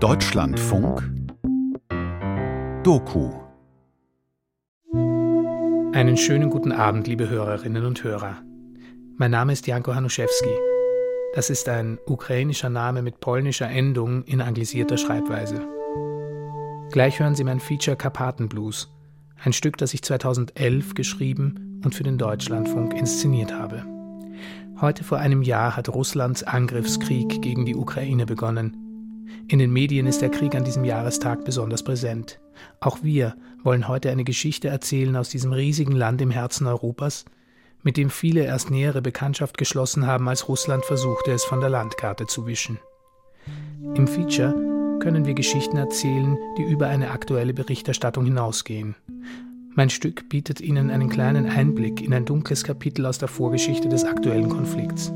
Deutschlandfunk Doku Einen schönen guten Abend, liebe Hörerinnen und Hörer. Mein Name ist Janko Hanuszewski. Das ist ein ukrainischer Name mit polnischer Endung in anglisierter Schreibweise. Gleich hören Sie mein Feature Karpatenblues, ein Stück, das ich 2011 geschrieben und für den Deutschlandfunk inszeniert habe. Heute vor einem Jahr hat Russlands Angriffskrieg gegen die Ukraine begonnen. In den Medien ist der Krieg an diesem Jahrestag besonders präsent. Auch wir wollen heute eine Geschichte erzählen aus diesem riesigen Land im Herzen Europas, mit dem viele erst nähere Bekanntschaft geschlossen haben, als Russland versuchte, es von der Landkarte zu wischen. Im Feature können wir Geschichten erzählen, die über eine aktuelle Berichterstattung hinausgehen. Mein Stück bietet Ihnen einen kleinen Einblick in ein dunkles Kapitel aus der Vorgeschichte des aktuellen Konflikts.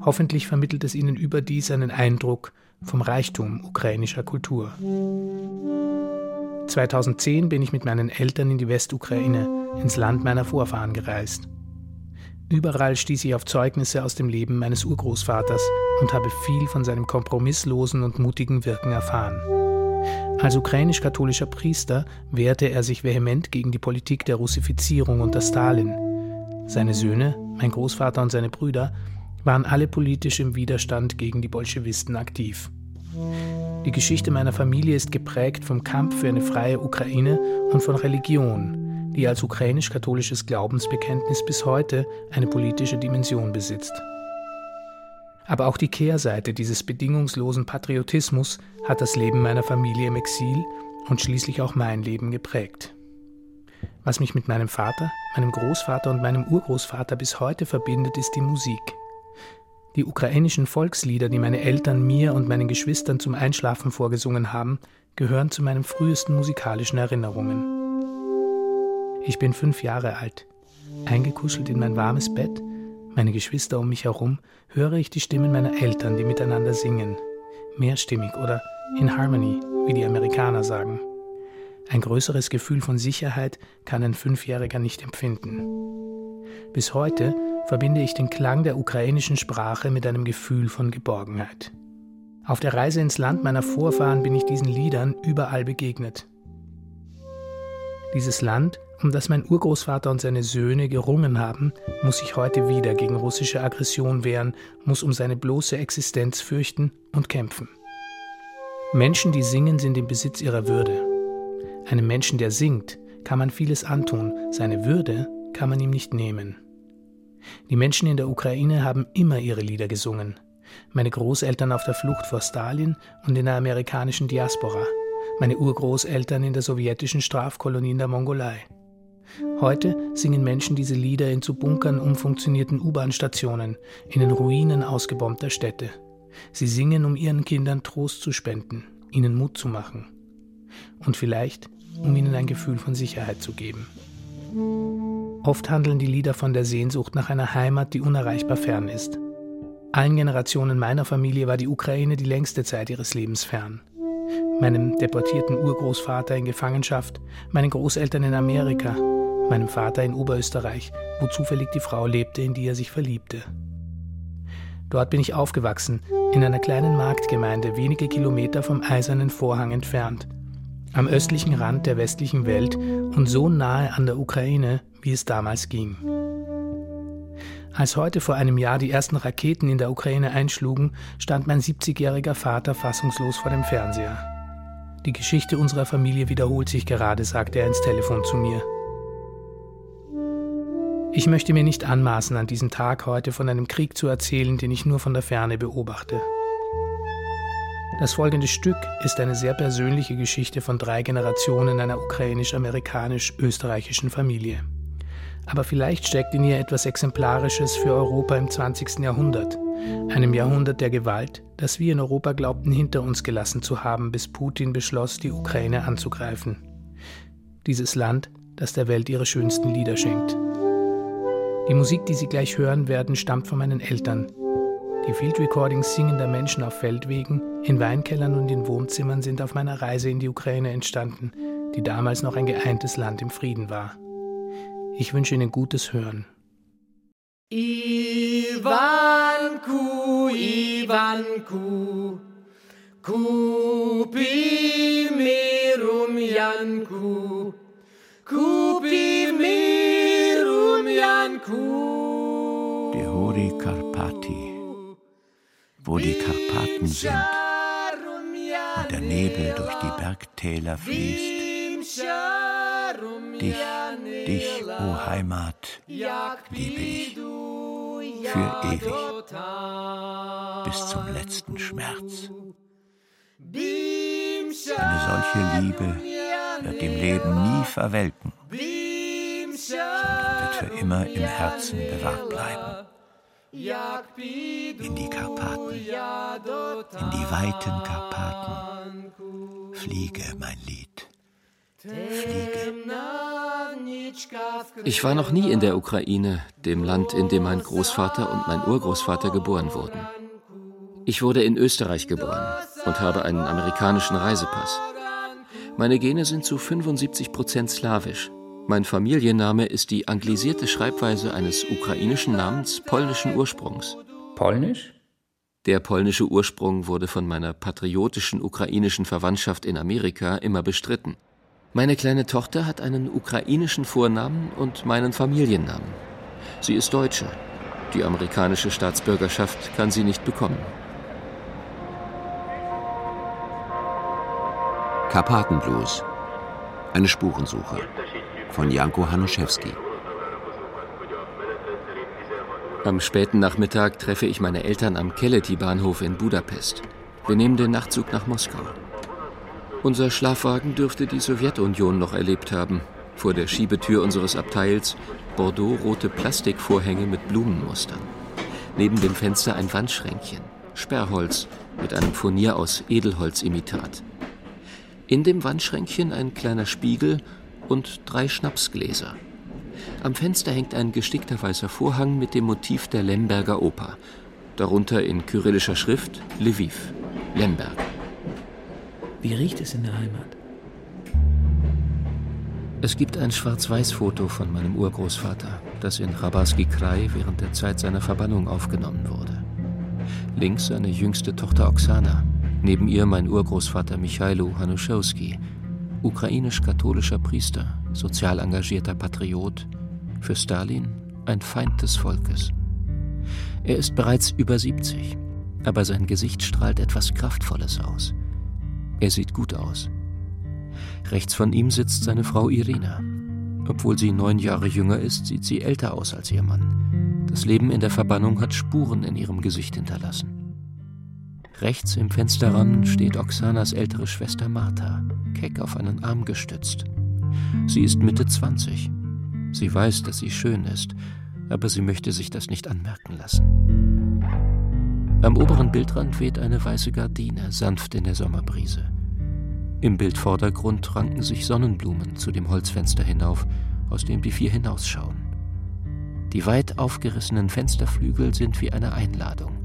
Hoffentlich vermittelt es Ihnen überdies einen Eindruck vom Reichtum ukrainischer Kultur. 2010 bin ich mit meinen Eltern in die Westukraine, ins Land meiner Vorfahren gereist. Überall stieß ich auf Zeugnisse aus dem Leben meines Urgroßvaters und habe viel von seinem kompromisslosen und mutigen Wirken erfahren. Als ukrainisch-katholischer Priester wehrte er sich vehement gegen die Politik der Russifizierung unter Stalin. Seine Söhne, mein Großvater und seine Brüder waren alle politisch im Widerstand gegen die Bolschewisten aktiv. Die Geschichte meiner Familie ist geprägt vom Kampf für eine freie Ukraine und von Religion, die als ukrainisch-katholisches Glaubensbekenntnis bis heute eine politische Dimension besitzt. Aber auch die Kehrseite dieses bedingungslosen Patriotismus hat das Leben meiner Familie im Exil und schließlich auch mein Leben geprägt. Was mich mit meinem Vater, meinem Großvater und meinem Urgroßvater bis heute verbindet, ist die Musik. Die ukrainischen Volkslieder, die meine Eltern mir und meinen Geschwistern zum Einschlafen vorgesungen haben, gehören zu meinen frühesten musikalischen Erinnerungen. Ich bin fünf Jahre alt. Eingekuschelt in mein warmes Bett, meine Geschwister um mich herum, höre ich die Stimmen meiner Eltern, die miteinander singen. Mehrstimmig oder in Harmony, wie die Amerikaner sagen. Ein größeres Gefühl von Sicherheit kann ein Fünfjähriger nicht empfinden. Bis heute verbinde ich den Klang der ukrainischen Sprache mit einem Gefühl von Geborgenheit. Auf der Reise ins Land meiner Vorfahren bin ich diesen Liedern überall begegnet. Dieses Land um das mein Urgroßvater und seine Söhne gerungen haben, muss sich heute wieder gegen russische Aggression wehren, muss um seine bloße Existenz fürchten und kämpfen. Menschen, die singen, sind im Besitz ihrer Würde. Einem Menschen, der singt, kann man vieles antun, seine Würde kann man ihm nicht nehmen. Die Menschen in der Ukraine haben immer ihre Lieder gesungen. Meine Großeltern auf der Flucht vor Stalin und in der amerikanischen Diaspora, meine Urgroßeltern in der sowjetischen Strafkolonie in der Mongolei. Heute singen Menschen diese Lieder in zu Bunkern umfunktionierten U-Bahn-Stationen, in den Ruinen ausgebombter Städte. Sie singen, um ihren Kindern Trost zu spenden, ihnen Mut zu machen. Und vielleicht, um ihnen ein Gefühl von Sicherheit zu geben. Oft handeln die Lieder von der Sehnsucht nach einer Heimat, die unerreichbar fern ist. Allen Generationen meiner Familie war die Ukraine die längste Zeit ihres Lebens fern. Meinem deportierten Urgroßvater in Gefangenschaft, meinen Großeltern in Amerika, meinem Vater in Oberösterreich, wo zufällig die Frau lebte, in die er sich verliebte. Dort bin ich aufgewachsen, in einer kleinen Marktgemeinde wenige Kilometer vom Eisernen Vorhang entfernt, am östlichen Rand der westlichen Welt und so nahe an der Ukraine, wie es damals ging. Als heute vor einem Jahr die ersten Raketen in der Ukraine einschlugen, stand mein 70-jähriger Vater fassungslos vor dem Fernseher. Die Geschichte unserer Familie wiederholt sich gerade, sagte er ins Telefon zu mir. Ich möchte mir nicht anmaßen, an diesem Tag heute von einem Krieg zu erzählen, den ich nur von der Ferne beobachte. Das folgende Stück ist eine sehr persönliche Geschichte von drei Generationen einer ukrainisch-amerikanisch-österreichischen Familie. Aber vielleicht steckt in ihr etwas Exemplarisches für Europa im 20. Jahrhundert, einem Jahrhundert der Gewalt, das wir in Europa glaubten hinter uns gelassen zu haben, bis Putin beschloss, die Ukraine anzugreifen. Dieses Land, das der Welt ihre schönsten Lieder schenkt. Die Musik, die Sie gleich hören werden, stammt von meinen Eltern. Die Field Recordings singender Menschen auf Feldwegen, in Weinkellern und in Wohnzimmern sind auf meiner Reise in die Ukraine entstanden, die damals noch ein geeintes Land im Frieden war. Ich wünsche Ihnen gutes Hören. Ivanku, Ivanku, Kupi mirum Janku, Kupi mirum Janku. Die Hori Karpati, wo die Karpaten sind der Nebel durch die Bergtäler fließt. Dich, dich, o oh Heimat, liebe ich für ewig bis zum letzten Schmerz. Eine solche Liebe wird im Leben nie verwelken, sondern wird für immer im Herzen bewahrt bleiben. In die Karpaten, in die weiten Karpaten, fliege mein Lied. Fliege. Ich war noch nie in der Ukraine, dem Land, in dem mein Großvater und mein Urgroßvater geboren wurden. Ich wurde in Österreich geboren und habe einen amerikanischen Reisepass. Meine Gene sind zu 75 Prozent slawisch. Mein Familienname ist die anglisierte Schreibweise eines ukrainischen Namens polnischen Ursprungs. Polnisch? Der polnische Ursprung wurde von meiner patriotischen ukrainischen Verwandtschaft in Amerika immer bestritten. Meine kleine Tochter hat einen ukrainischen Vornamen und meinen Familiennamen. Sie ist Deutsche. Die amerikanische Staatsbürgerschaft kann sie nicht bekommen. Karpatenblues. Eine Spurensuche von Janko Hanuszewski. Am späten Nachmittag treffe ich meine Eltern am Keleti-Bahnhof in Budapest. Wir nehmen den Nachtzug nach Moskau. Unser Schlafwagen dürfte die Sowjetunion noch erlebt haben. Vor der Schiebetür unseres Abteils Bordeaux-rote Plastikvorhänge mit Blumenmustern. Neben dem Fenster ein Wandschränkchen, Sperrholz mit einem Furnier aus Edelholzimitat. In dem Wandschränkchen ein kleiner Spiegel und drei Schnapsgläser. Am Fenster hängt ein gestickter weißer Vorhang mit dem Motiv der Lemberger Oper. Darunter in kyrillischer Schrift Lviv, Lemberg. Wie riecht es in der Heimat? Es gibt ein Schwarz-Weiß-Foto von meinem Urgroßvater, das in Rabarski Kraj während der Zeit seiner Verbannung aufgenommen wurde. Links seine jüngste Tochter Oksana, Neben ihr mein Urgroßvater Michailo Hanuszewski, ukrainisch-katholischer Priester, sozial engagierter Patriot, für Stalin ein Feind des Volkes. Er ist bereits über 70, aber sein Gesicht strahlt etwas Kraftvolles aus. Er sieht gut aus. Rechts von ihm sitzt seine Frau Irina. Obwohl sie neun Jahre jünger ist, sieht sie älter aus als ihr Mann. Das Leben in der Verbannung hat Spuren in ihrem Gesicht hinterlassen. Rechts im Fensterrahmen steht Oksanas ältere Schwester Martha, keck auf einen Arm gestützt. Sie ist Mitte 20. Sie weiß, dass sie schön ist, aber sie möchte sich das nicht anmerken lassen. Am oberen Bildrand weht eine weiße Gardine, sanft in der Sommerbrise. Im Bildvordergrund ranken sich Sonnenblumen zu dem Holzfenster hinauf, aus dem die vier hinausschauen. Die weit aufgerissenen Fensterflügel sind wie eine Einladung.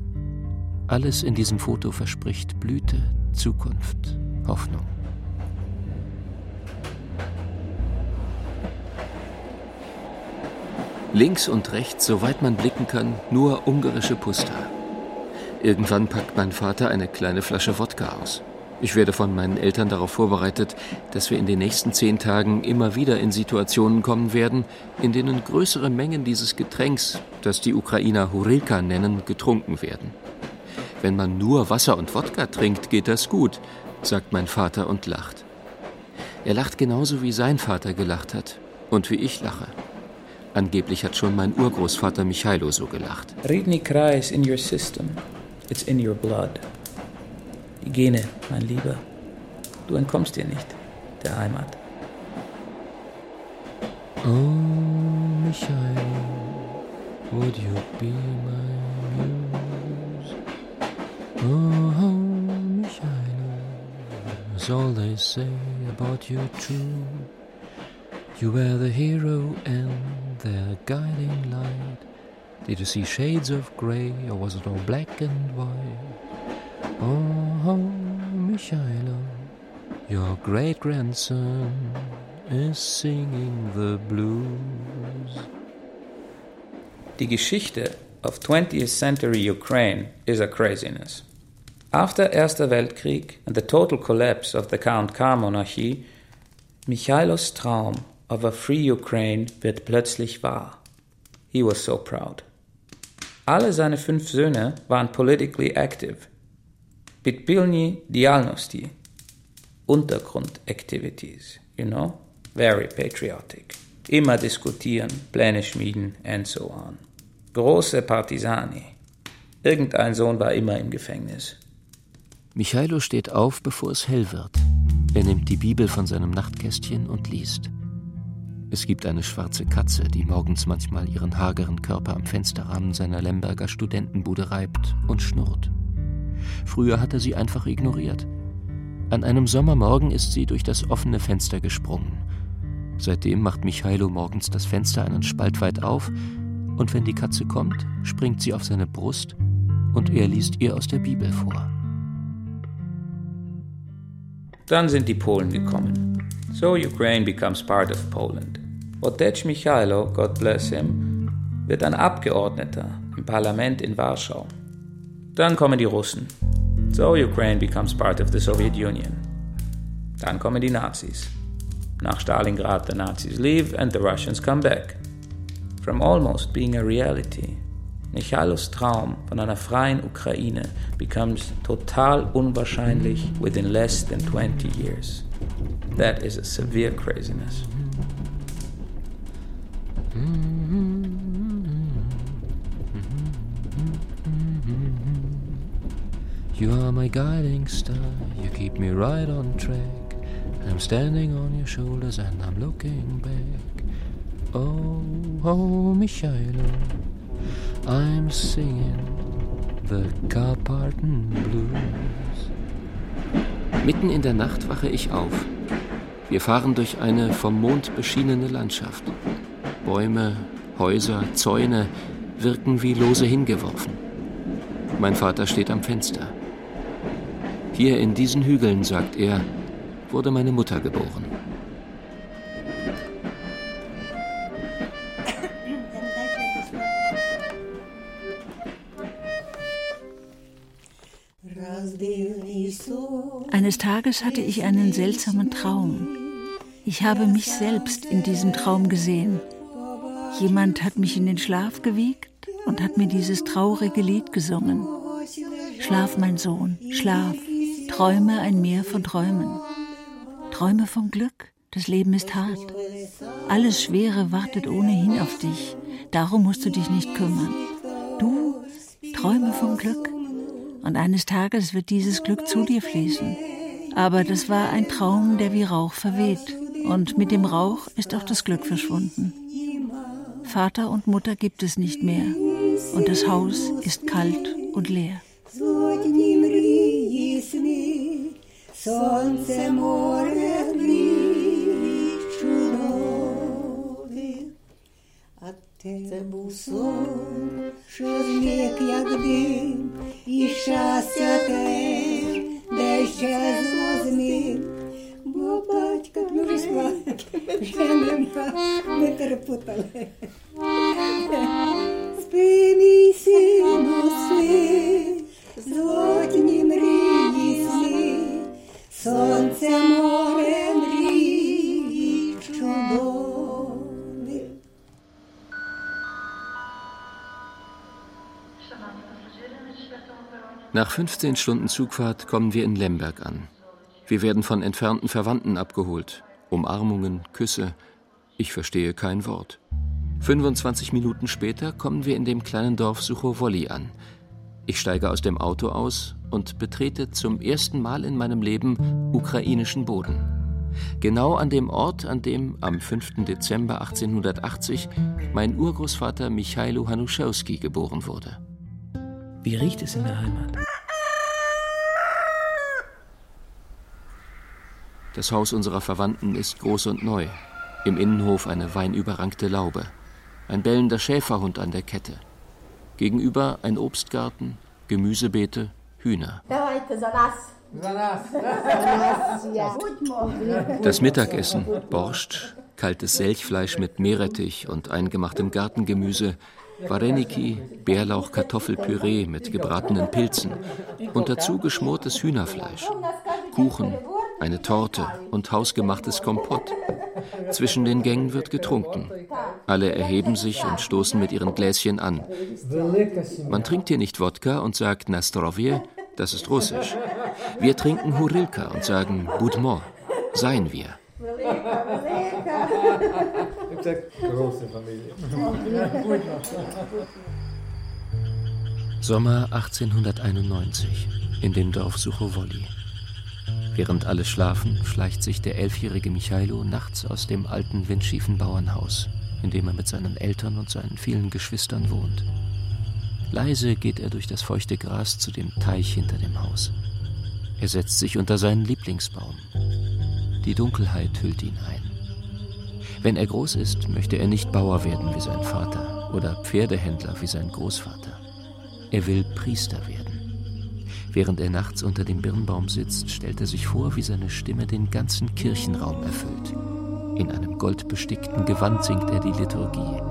Alles in diesem Foto verspricht Blüte, Zukunft, Hoffnung. Links und rechts, soweit man blicken kann, nur ungarische Pusta. Irgendwann packt mein Vater eine kleine Flasche Wodka aus. Ich werde von meinen Eltern darauf vorbereitet, dass wir in den nächsten zehn Tagen immer wieder in Situationen kommen werden, in denen größere Mengen dieses Getränks, das die Ukrainer Hurilka nennen, getrunken werden. Wenn man nur Wasser und Wodka trinkt, geht das gut, sagt mein Vater und lacht. Er lacht genauso wie sein Vater gelacht hat und wie ich lache. Angeblich hat schon mein Urgroßvater Michailo so gelacht. Redni Krai is in your system. It's in your blood. Die Gene, mein Lieber. Du entkommst dir nicht, der Heimat. Oh, Michailo, would you be my? Oh, Michailo, that's all they say about you true. You were the hero and their guiding light. Did you see shades of grey or was it all black and white? Oh, Michailo, your great grandson is singing the blues. Die Geschichte of 20th century Ukraine is a craziness. After Erster Weltkrieg and the total collapse of the Count K monarchie, Michailos Traum of a free Ukraine wird plötzlich wahr. He was so proud. Alle seine fünf Söhne waren politically active. Pitpilny dialnosti. Untergrundactivities, you know? Very patriotic. Immer diskutieren, Pläne schmieden and so on. Große Partisani. Irgendein Sohn war immer im Gefängnis. Michailo steht auf, bevor es hell wird. Er nimmt die Bibel von seinem Nachtkästchen und liest. Es gibt eine schwarze Katze, die morgens manchmal ihren hageren Körper am Fensterrahmen seiner Lemberger Studentenbude reibt und schnurrt. Früher hat er sie einfach ignoriert. An einem Sommermorgen ist sie durch das offene Fenster gesprungen. Seitdem macht Michailo morgens das Fenster einen Spalt weit auf, und wenn die Katze kommt, springt sie auf seine Brust und er liest ihr aus der Bibel vor. Dann sind die Polen gekommen. So Ukraine becomes part of Poland. Otec Michailo, God bless him, wird ein Abgeordneter im Parlament in Warschau. Dann kommen die Russen. So Ukraine becomes part of the Soviet Union. Dann kommen die Nazis. Nach Stalingrad the Nazis leave and the Russians come back. From almost being a reality, Michailos Traum von einer freien Ukraine becomes total unwahrscheinlich within less than 20 years. That is a severe craziness. You are my guiding star, you keep me right on track. I'm standing on your shoulders and I'm looking back. Oh, oh, Michaelo, I'm singing the Carpathen Blues. Mitten in der Nacht wache ich auf. Wir fahren durch eine vom Mond beschienene Landschaft. Bäume, Häuser, Zäune wirken wie lose hingeworfen. Mein Vater steht am Fenster. Hier in diesen Hügeln, sagt er, wurde meine Mutter geboren. Tages hatte ich einen seltsamen Traum. Ich habe mich selbst in diesem Traum gesehen. Jemand hat mich in den Schlaf gewiegt und hat mir dieses traurige Lied gesungen. Schlaf, mein Sohn, schlaf, träume ein Meer von Träumen. Träume vom Glück, das Leben ist hart. Alles Schwere wartet ohnehin auf dich, darum musst du dich nicht kümmern. Du träume vom Glück und eines Tages wird dieses Glück zu dir fließen. Aber das war ein Traum, der wie Rauch verweht und mit dem Rauch ist auch das Glück verschwunden. Vater und Mutter gibt es nicht mehr und das Haus ist kalt und leer. Сонце море чудові, а це був сон, що зник, як дим, і щастя теж, Де ще злозник, бо батька вже вже нема, ми перепутали. Nach 15 Stunden Zugfahrt kommen wir in Lemberg an. Wir werden von entfernten Verwandten abgeholt. Umarmungen, Küsse. Ich verstehe kein Wort. 25 Minuten später kommen wir in dem kleinen Dorf Suchowoli an. Ich steige aus dem Auto aus und betrete zum ersten Mal in meinem Leben ukrainischen Boden. Genau an dem Ort, an dem am 5. Dezember 1880 mein Urgroßvater Michailo Hanuschewski geboren wurde. Wie riecht es in der Heimat? Das Haus unserer Verwandten ist groß und neu. Im Innenhof eine weinüberrankte Laube. Ein bellender Schäferhund an der Kette. Gegenüber ein Obstgarten, Gemüsebeete, Hühner. Das Mittagessen, Borscht, kaltes Selchfleisch mit Meerrettich und eingemachtem Gartengemüse, Wareniki, Bärlauch-Kartoffelpüree mit gebratenen Pilzen und dazu geschmortes Hühnerfleisch, Kuchen, eine Torte und hausgemachtes Kompott. Zwischen den Gängen wird getrunken. Alle erheben sich und stoßen mit ihren Gläschen an. Man trinkt hier nicht Wodka und sagt Nastrovje, das ist russisch. Wir trinken Hurilka und sagen Budmo, seien wir. Große Familie. Sommer 1891 in dem Dorf Suchowoli. Während alle schlafen, schleicht sich der elfjährige Michailo nachts aus dem alten windschiefen Bauernhaus, in dem er mit seinen Eltern und seinen vielen Geschwistern wohnt. Leise geht er durch das feuchte Gras zu dem Teich hinter dem Haus. Er setzt sich unter seinen Lieblingsbaum. Die Dunkelheit hüllt ihn ein. Wenn er groß ist, möchte er nicht Bauer werden wie sein Vater oder Pferdehändler wie sein Großvater. Er will Priester werden. Während er nachts unter dem Birnbaum sitzt, stellt er sich vor, wie seine Stimme den ganzen Kirchenraum erfüllt. In einem goldbestickten Gewand singt er die Liturgie.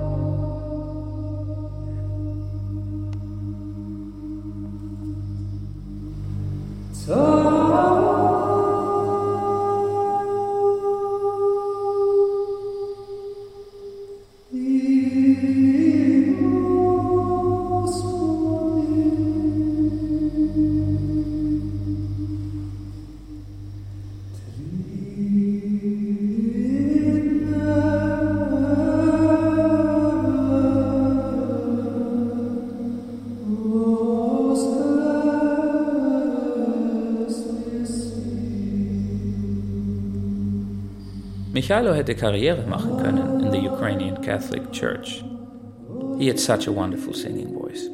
Michailo hätte Karriere machen können in the Ukrainian Catholic Church. He had such a wonderful singing voice.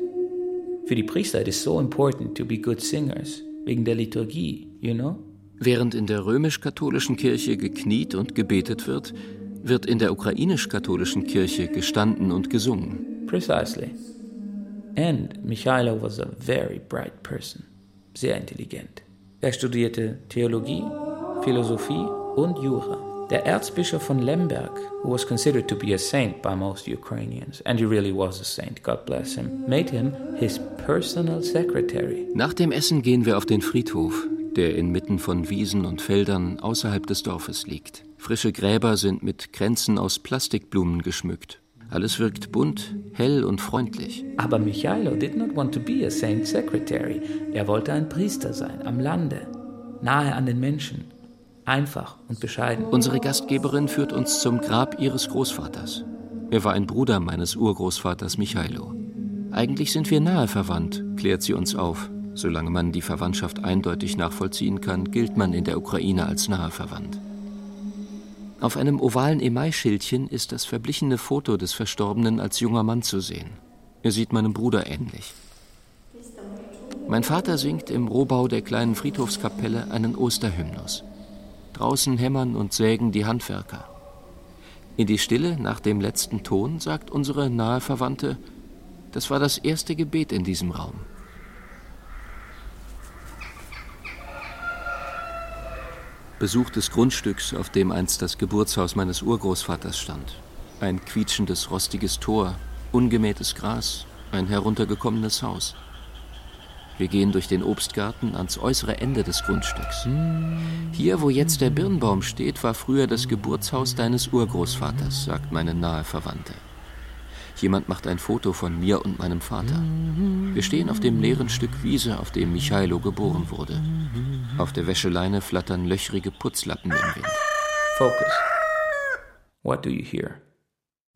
Für die Priester it is so important to be good singers, wegen der Liturgie, you know? Während in der römisch-katholischen Kirche gekniet und gebetet wird, wird in der ukrainisch-katholischen Kirche gestanden und gesungen. Precisely. And Michailo was a very bright person, sehr intelligent. Er studierte Theologie, Philosophie und Jura. Der Erzbischof von Lemberg, who was considered to be a saint by most Ukrainians, and he really was a saint, God bless him, made him his personal secretary. Nach dem Essen gehen wir auf den Friedhof, der inmitten von Wiesen und Feldern außerhalb des Dorfes liegt. Frische Gräber sind mit Kränzen aus Plastikblumen geschmückt. Alles wirkt bunt, hell und freundlich. Aber Michailo did not want to be a saint secretary. Er wollte ein Priester sein, am Lande, nahe an den Menschen einfach und bescheiden. Unsere Gastgeberin führt uns zum Grab ihres Großvaters. Er war ein Bruder meines Urgroßvaters Michailo. Eigentlich sind wir nahe verwandt, klärt sie uns auf. Solange man die Verwandtschaft eindeutig nachvollziehen kann, gilt man in der Ukraine als nahe verwandt. Auf einem ovalen Emailschildchen ist das verblichene Foto des Verstorbenen als junger Mann zu sehen. Er sieht meinem Bruder ähnlich. Mein Vater singt im Rohbau der kleinen Friedhofskapelle einen Osterhymnus. Draußen hämmern und sägen die Handwerker. In die Stille nach dem letzten Ton sagt unsere nahe Verwandte, das war das erste Gebet in diesem Raum. Besuch des Grundstücks, auf dem einst das Geburtshaus meines Urgroßvaters stand. Ein quietschendes, rostiges Tor, ungemähtes Gras, ein heruntergekommenes Haus. Wir gehen durch den Obstgarten ans äußere Ende des Grundstücks. Hier, wo jetzt der Birnbaum steht, war früher das Geburtshaus deines Urgroßvaters, sagt meine nahe Verwandte. Jemand macht ein Foto von mir und meinem Vater. Wir stehen auf dem leeren Stück Wiese, auf dem Michailo geboren wurde. Auf der Wäscheleine flattern löchrige Putzlappen im Wind. Focus. What do you hear?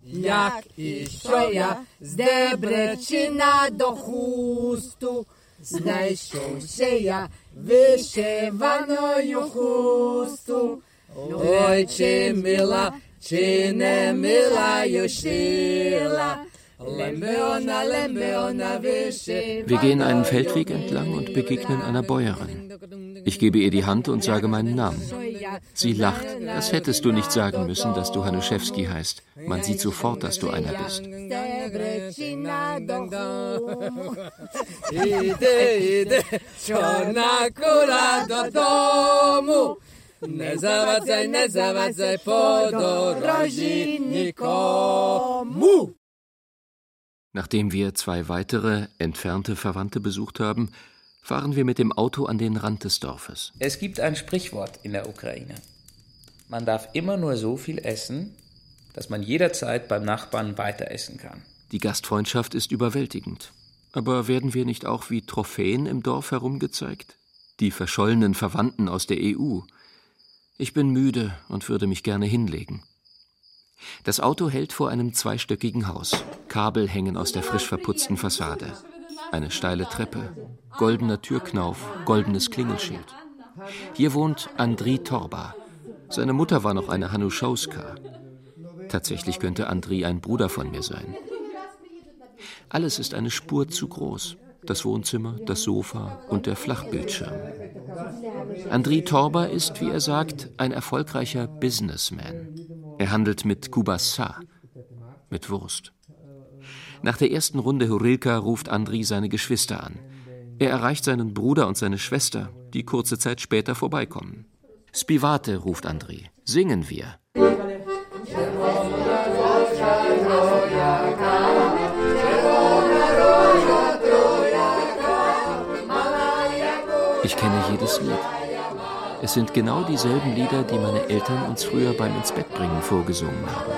Jak i szoja z Debrecina do Chustu. знайшовся я вишиваною хусту. Ой, чи мила, чи не мила шила. Wir gehen einen Feldweg entlang und begegnen einer Bäuerin. Ich gebe ihr die Hand und sage meinen Namen. Sie lacht. Das hättest du nicht sagen müssen, dass du Hanuszewski heißt. Man sieht sofort, dass du einer bist. Nie ne zawadzaj, nie zawadzaj po dorożi nikomu. Nachdem wir zwei weitere entfernte Verwandte besucht haben, fahren wir mit dem Auto an den Rand des Dorfes. Es gibt ein Sprichwort in der Ukraine. Man darf immer nur so viel essen, dass man jederzeit beim Nachbarn weiter essen kann. Die Gastfreundschaft ist überwältigend. Aber werden wir nicht auch wie Trophäen im Dorf herumgezeigt? Die verschollenen Verwandten aus der EU. Ich bin müde und würde mich gerne hinlegen. Das Auto hält vor einem zweistöckigen Haus. Kabel hängen aus der frisch verputzten Fassade. Eine steile Treppe, goldener Türknauf, goldenes Klingelschild. Hier wohnt Andri Torba. Seine Mutter war noch eine Hanuschauska. Tatsächlich könnte Andri ein Bruder von mir sein. Alles ist eine Spur zu groß. Das Wohnzimmer, das Sofa und der Flachbildschirm. Andri Torba ist, wie er sagt, ein erfolgreicher Businessman. Er handelt mit Kubasa, mit Wurst. Nach der ersten Runde Hurilka ruft Andri seine Geschwister an. Er erreicht seinen Bruder und seine Schwester, die kurze Zeit später vorbeikommen. Spivate ruft Andri. Singen wir. Ich kenne jedes Lied. Es sind genau dieselben Lieder, die meine Eltern uns früher beim Ins Bett bringen vorgesungen haben.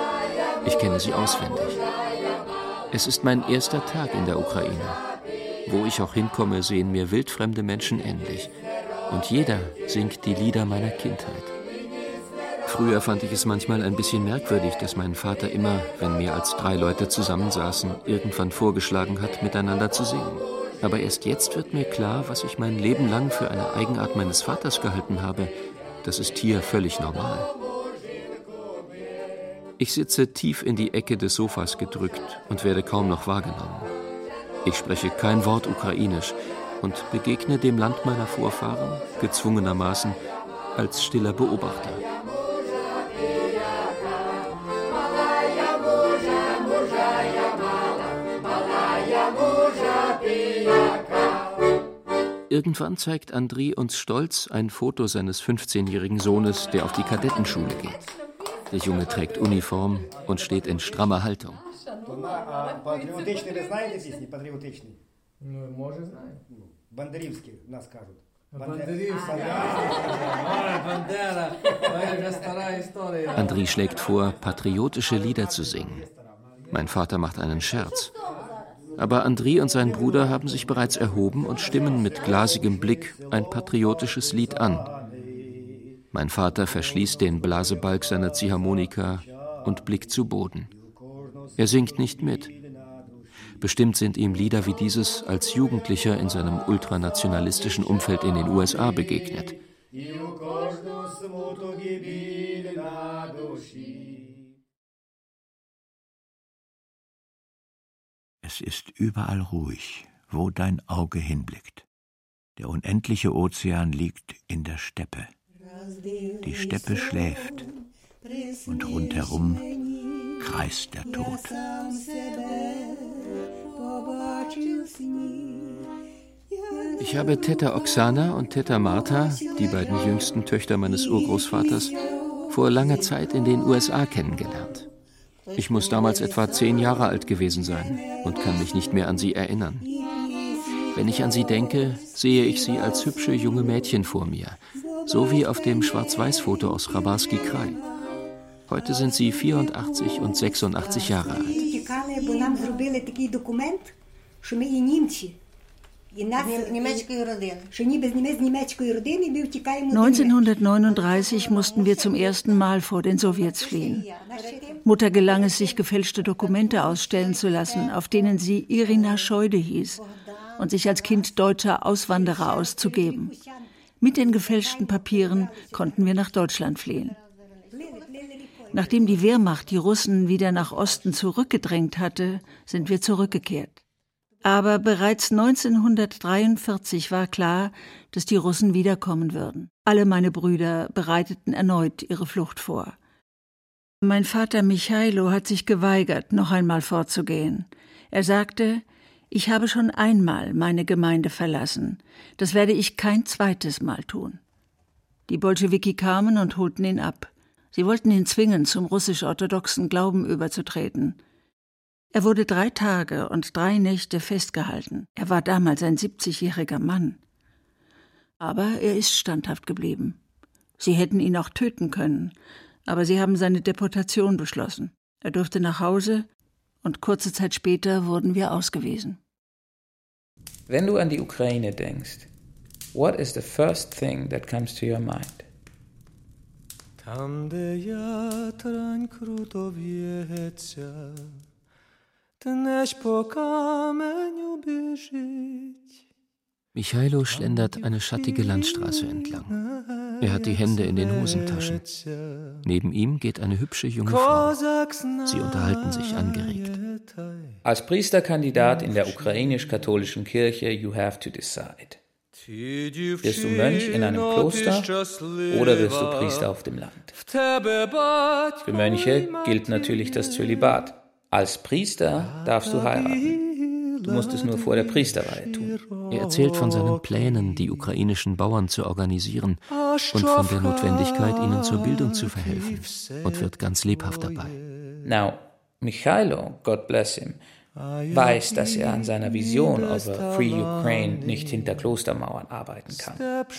Ich kenne sie auswendig. Es ist mein erster Tag in der Ukraine. Wo ich auch hinkomme, sehen mir wildfremde Menschen ähnlich. Und jeder singt die Lieder meiner Kindheit. Früher fand ich es manchmal ein bisschen merkwürdig, dass mein Vater immer, wenn mehr als drei Leute zusammensaßen, irgendwann vorgeschlagen hat, miteinander zu singen. Aber erst jetzt wird mir klar, was ich mein Leben lang für eine Eigenart meines Vaters gehalten habe. Das ist hier völlig normal. Ich sitze tief in die Ecke des Sofas gedrückt und werde kaum noch wahrgenommen. Ich spreche kein Wort Ukrainisch und begegne dem Land meiner Vorfahren gezwungenermaßen als stiller Beobachter. Irgendwann zeigt Andri uns stolz ein Foto seines 15-jährigen Sohnes, der auf die Kadettenschule geht. Der Junge trägt Uniform und steht in strammer Haltung. Andri schlägt vor, patriotische Lieder zu singen. Mein Vater macht einen Scherz. Aber Andri und sein Bruder haben sich bereits erhoben und stimmen mit glasigem Blick ein patriotisches Lied an. Mein Vater verschließt den Blasebalg seiner Ziehharmonika und blickt zu Boden. Er singt nicht mit. Bestimmt sind ihm Lieder wie dieses als Jugendlicher in seinem ultranationalistischen Umfeld in den USA begegnet. Es ist überall ruhig, wo dein Auge hinblickt. Der unendliche Ozean liegt in der Steppe. Die Steppe schläft und rundherum kreist der Tod. Ich habe Teta Oksana und Teta Martha, die beiden jüngsten Töchter meines Urgroßvaters, vor langer Zeit in den USA kennengelernt. Ich muss damals etwa zehn Jahre alt gewesen sein und kann mich nicht mehr an sie erinnern. Wenn ich an sie denke, sehe ich sie als hübsche junge Mädchen vor mir, so wie auf dem Schwarz-Weiß-Foto aus Rabarski Kraj. Heute sind sie 84 und 86 Jahre alt. 1939 mussten wir zum ersten Mal vor den Sowjets fliehen. Mutter gelang es, sich gefälschte Dokumente ausstellen zu lassen, auf denen sie Irina Scheude hieß und sich als Kind deutscher Auswanderer auszugeben. Mit den gefälschten Papieren konnten wir nach Deutschland fliehen. Nachdem die Wehrmacht die Russen wieder nach Osten zurückgedrängt hatte, sind wir zurückgekehrt. Aber bereits 1943 war klar, dass die Russen wiederkommen würden. Alle meine Brüder bereiteten erneut ihre Flucht vor. Mein Vater Michailo hat sich geweigert, noch einmal vorzugehen. Er sagte, ich habe schon einmal meine Gemeinde verlassen, das werde ich kein zweites Mal tun. Die Bolschewiki kamen und holten ihn ab. Sie wollten ihn zwingen, zum russisch-orthodoxen Glauben überzutreten. Er wurde drei Tage und drei Nächte festgehalten. Er war damals ein 70-jähriger Mann. Aber er ist standhaft geblieben. Sie hätten ihn auch töten können, aber sie haben seine Deportation beschlossen. Er durfte nach Hause und kurze Zeit später wurden wir ausgewiesen. Wenn du an die Ukraine denkst, what is the first thing that comes to your mind? Там, де я трань круто в'ється, Michailo schlendert eine schattige Landstraße entlang. Er hat die Hände in den Hosentaschen. Neben ihm geht eine hübsche junge Frau. Sie unterhalten sich angeregt. Als Priesterkandidat in der ukrainisch-katholischen Kirche you have to decide. Wirst du Mönch in einem Kloster oder wirst du Priester auf dem Land? Für Mönche gilt natürlich das Zölibat. Als Priester darfst du heiraten. Du musst es nur vor der Priesterweihe tun. Er erzählt von seinen Plänen, die ukrainischen Bauern zu organisieren und von der Notwendigkeit, ihnen zur Bildung zu verhelfen und wird ganz lebhaft dabei. Now, Michailo, God bless him, weiß, dass er an seiner Vision of a Free Ukraine nicht hinter Klostermauern arbeiten kann.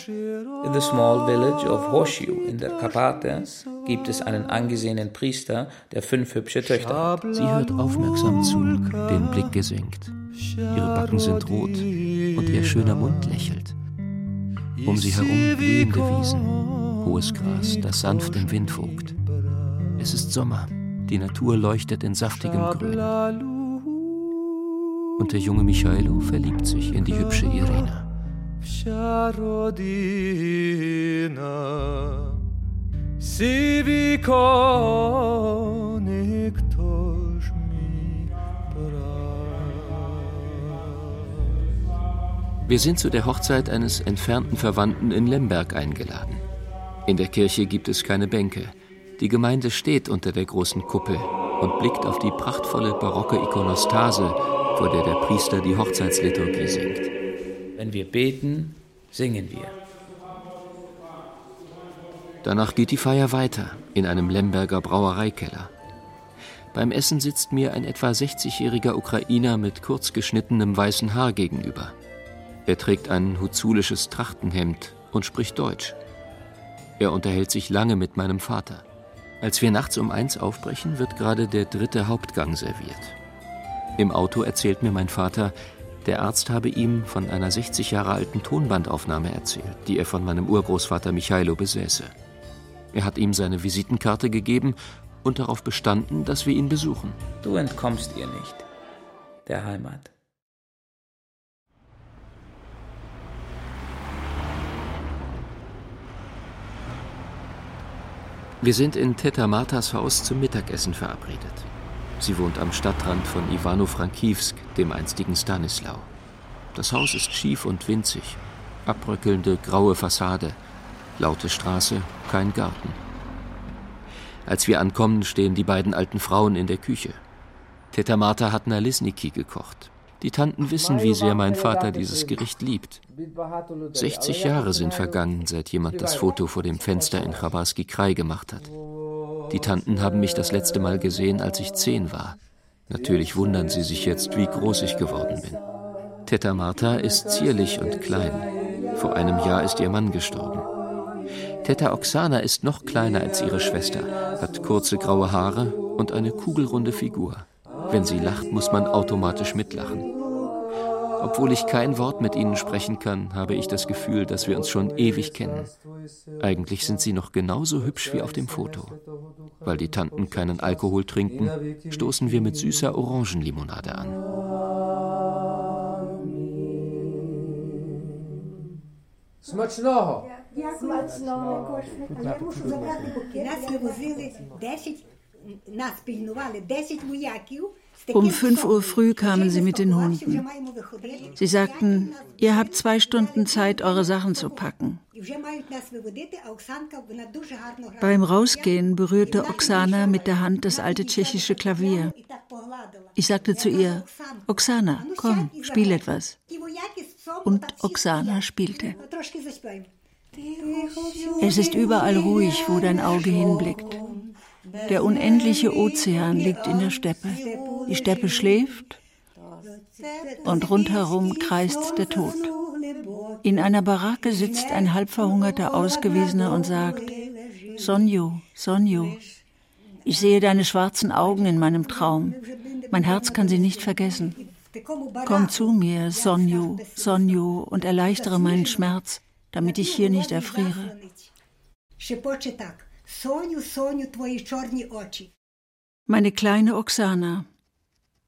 In the small village of Horseshoe in der Karpate gibt es einen angesehenen Priester, der fünf hübsche Töchter hat. Sie hört aufmerksam zu, den Blick gesenkt. Ihre Backen sind rot und ihr schöner Mund lächelt. Um sie herum blühende Wiesen, hohes Gras, das sanft im Wind wogt. Es ist Sommer, die Natur leuchtet in saftigem Grün und der junge Michailo verliebt sich in die hübsche Irena. Wir sind zu der Hochzeit eines entfernten Verwandten in Lemberg eingeladen. In der Kirche gibt es keine Bänke. Die Gemeinde steht unter der großen Kuppel und blickt auf die prachtvolle barocke Ikonostase, vor der der Priester die Hochzeitsliturgie singt. Wenn wir beten, singen wir. Danach geht die Feier weiter in einem Lemberger Brauereikeller. Beim Essen sitzt mir ein etwa 60-jähriger Ukrainer mit kurz geschnittenem weißen Haar gegenüber. Er trägt ein huzulisches Trachtenhemd und spricht Deutsch. Er unterhält sich lange mit meinem Vater. Als wir nachts um eins aufbrechen, wird gerade der dritte Hauptgang serviert. Im Auto erzählt mir mein Vater, der Arzt habe ihm von einer 60 Jahre alten Tonbandaufnahme erzählt, die er von meinem Urgroßvater Michailo besäße. Er hat ihm seine Visitenkarte gegeben und darauf bestanden, dass wir ihn besuchen. Du entkommst ihr nicht, der Heimat. Wir sind in Teta Martas Haus zum Mittagessen verabredet. Sie wohnt am Stadtrand von Ivano-Frankivsk, dem einstigen Stanislau. Das Haus ist schief und winzig, abbröckelnde graue Fassade, laute Straße, kein Garten. Als wir ankommen, stehen die beiden alten Frauen in der Küche. Teta Marta hat Nalisniki gekocht. Die Tanten wissen, wie sehr mein Vater dieses Gericht liebt. 60 Jahre sind vergangen, seit jemand das Foto vor dem Fenster in Chabarski Kraj gemacht hat. Die Tanten haben mich das letzte Mal gesehen, als ich zehn war. Natürlich wundern sie sich jetzt, wie groß ich geworden bin. Teta Marta ist zierlich und klein. Vor einem Jahr ist ihr Mann gestorben. Teta Oksana ist noch kleiner als ihre Schwester, hat kurze graue Haare und eine kugelrunde Figur. Wenn sie lacht, muss man automatisch mitlachen. Obwohl ich kein Wort mit ihnen sprechen kann, habe ich das Gefühl, dass wir uns schon ewig kennen. Eigentlich sind sie noch genauso hübsch wie auf dem Foto. Weil die Tanten keinen Alkohol trinken, stoßen wir mit süßer Orangenlimonade an. Смачного! Смачного. Я мушу забрати букет. Нас вивозили 10, нас пільнували 10 вояків. um 5 Uhr früh kamen sie mit den Hunden. Sie sagten, ihr habt zwei Stunden Zeit, eure Sachen zu packen. Beim Rausgehen berührte Oksana mit der Hand das alte tschechische Klavier. Ich sagte zu ihr, Oksana, komm, spiel etwas. Und Oksana spielte. Es ist überall ruhig, wo dein Auge hinblickt. Der unendliche Ozean liegt in der Steppe. Die Steppe schläft und rundherum kreist der Tod. In einer Baracke sitzt ein halbverhungerter Ausgewiesener und sagt, Sonjo, Sonjo, ich sehe deine schwarzen Augen in meinem Traum. Mein Herz kann sie nicht vergessen. Komm zu mir, Sonjo, Sonjo, und erleichtere meinen Schmerz, damit ich hier nicht erfriere. Meine kleine Oksana.